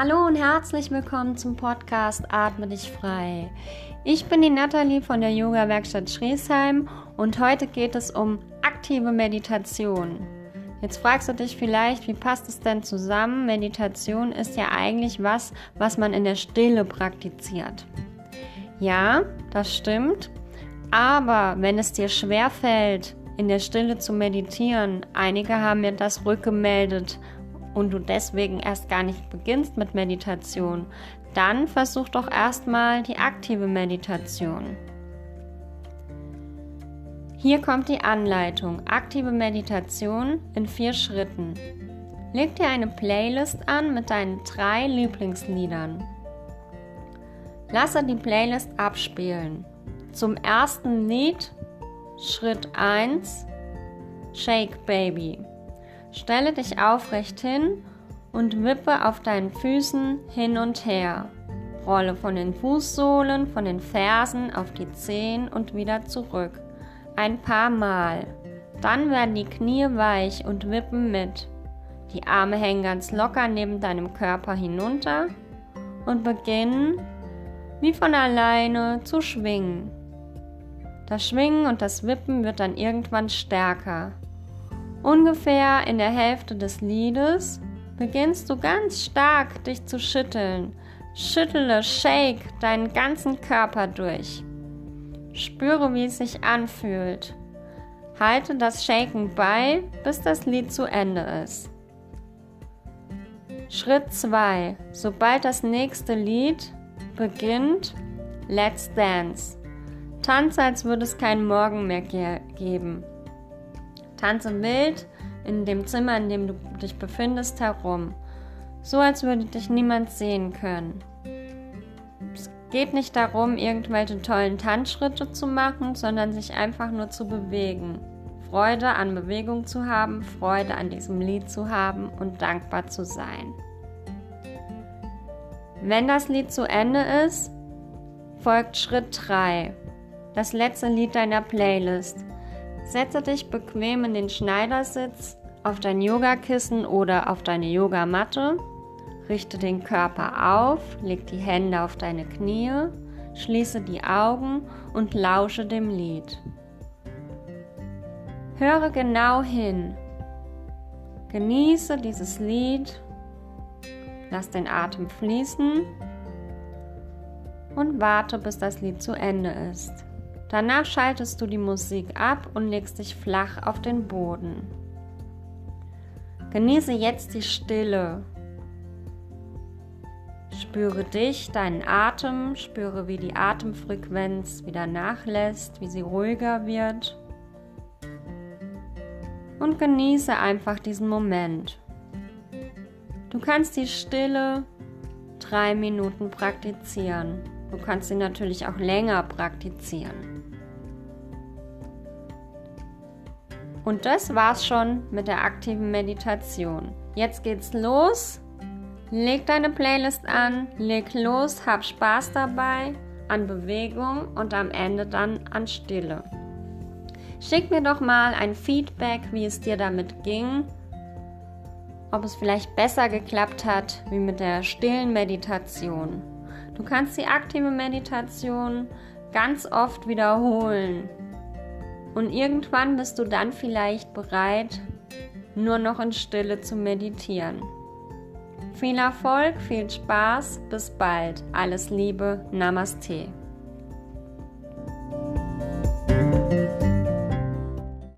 Hallo und herzlich willkommen zum Podcast Atme dich frei. Ich bin die Nathalie von der Yoga Werkstatt Schriesheim und heute geht es um aktive Meditation. Jetzt fragst du dich vielleicht, wie passt es denn zusammen? Meditation ist ja eigentlich was, was man in der Stille praktiziert. Ja, das stimmt. Aber wenn es dir schwer fällt, in der Stille zu meditieren, einige haben mir das rückgemeldet und du deswegen erst gar nicht beginnst mit Meditation, dann versuch doch erstmal die aktive Meditation. Hier kommt die Anleitung. Aktive Meditation in vier Schritten. Leg dir eine Playlist an mit deinen drei Lieblingsliedern. Lasse die Playlist abspielen. Zum ersten Lied Schritt 1 Shake Baby. Stelle dich aufrecht hin und wippe auf deinen Füßen hin und her. Rolle von den Fußsohlen, von den Fersen auf die Zehen und wieder zurück. Ein paar Mal. Dann werden die Knie weich und wippen mit. Die Arme hängen ganz locker neben deinem Körper hinunter und beginnen wie von alleine zu schwingen. Das Schwingen und das Wippen wird dann irgendwann stärker. Ungefähr in der Hälfte des Liedes beginnst du ganz stark dich zu schütteln. Schüttle, shake deinen ganzen Körper durch. Spüre, wie es sich anfühlt. Halte das Shaken bei, bis das Lied zu Ende ist. Schritt 2. Sobald das nächste Lied beginnt, Let's Dance. Tanze, als würde es keinen Morgen mehr ge geben. Tanze wild in dem Zimmer, in dem du dich befindest, herum. So als würde dich niemand sehen können. Es geht nicht darum, irgendwelche tollen Tanzschritte zu machen, sondern sich einfach nur zu bewegen. Freude an Bewegung zu haben, Freude an diesem Lied zu haben und dankbar zu sein. Wenn das Lied zu Ende ist, folgt Schritt 3, das letzte Lied deiner Playlist. Setze dich bequem in den Schneidersitz, auf dein Yogakissen oder auf deine Yogamatte. Richte den Körper auf, leg die Hände auf deine Knie, schließe die Augen und lausche dem Lied. Höre genau hin. Genieße dieses Lied. Lass den Atem fließen und warte, bis das Lied zu Ende ist. Danach schaltest du die Musik ab und legst dich flach auf den Boden. Genieße jetzt die Stille. Spüre dich, deinen Atem, spüre, wie die Atemfrequenz wieder nachlässt, wie sie ruhiger wird. Und genieße einfach diesen Moment. Du kannst die Stille drei Minuten praktizieren. Du kannst sie natürlich auch länger praktizieren. Und das war's schon mit der aktiven Meditation. Jetzt geht's los. Leg deine Playlist an, leg los, hab Spaß dabei an Bewegung und am Ende dann an Stille. Schick mir doch mal ein Feedback, wie es dir damit ging. Ob es vielleicht besser geklappt hat wie mit der stillen Meditation. Du kannst die aktive Meditation ganz oft wiederholen. Und irgendwann bist du dann vielleicht bereit, nur noch in Stille zu meditieren. Viel Erfolg, viel Spaß, bis bald. Alles Liebe, Namaste.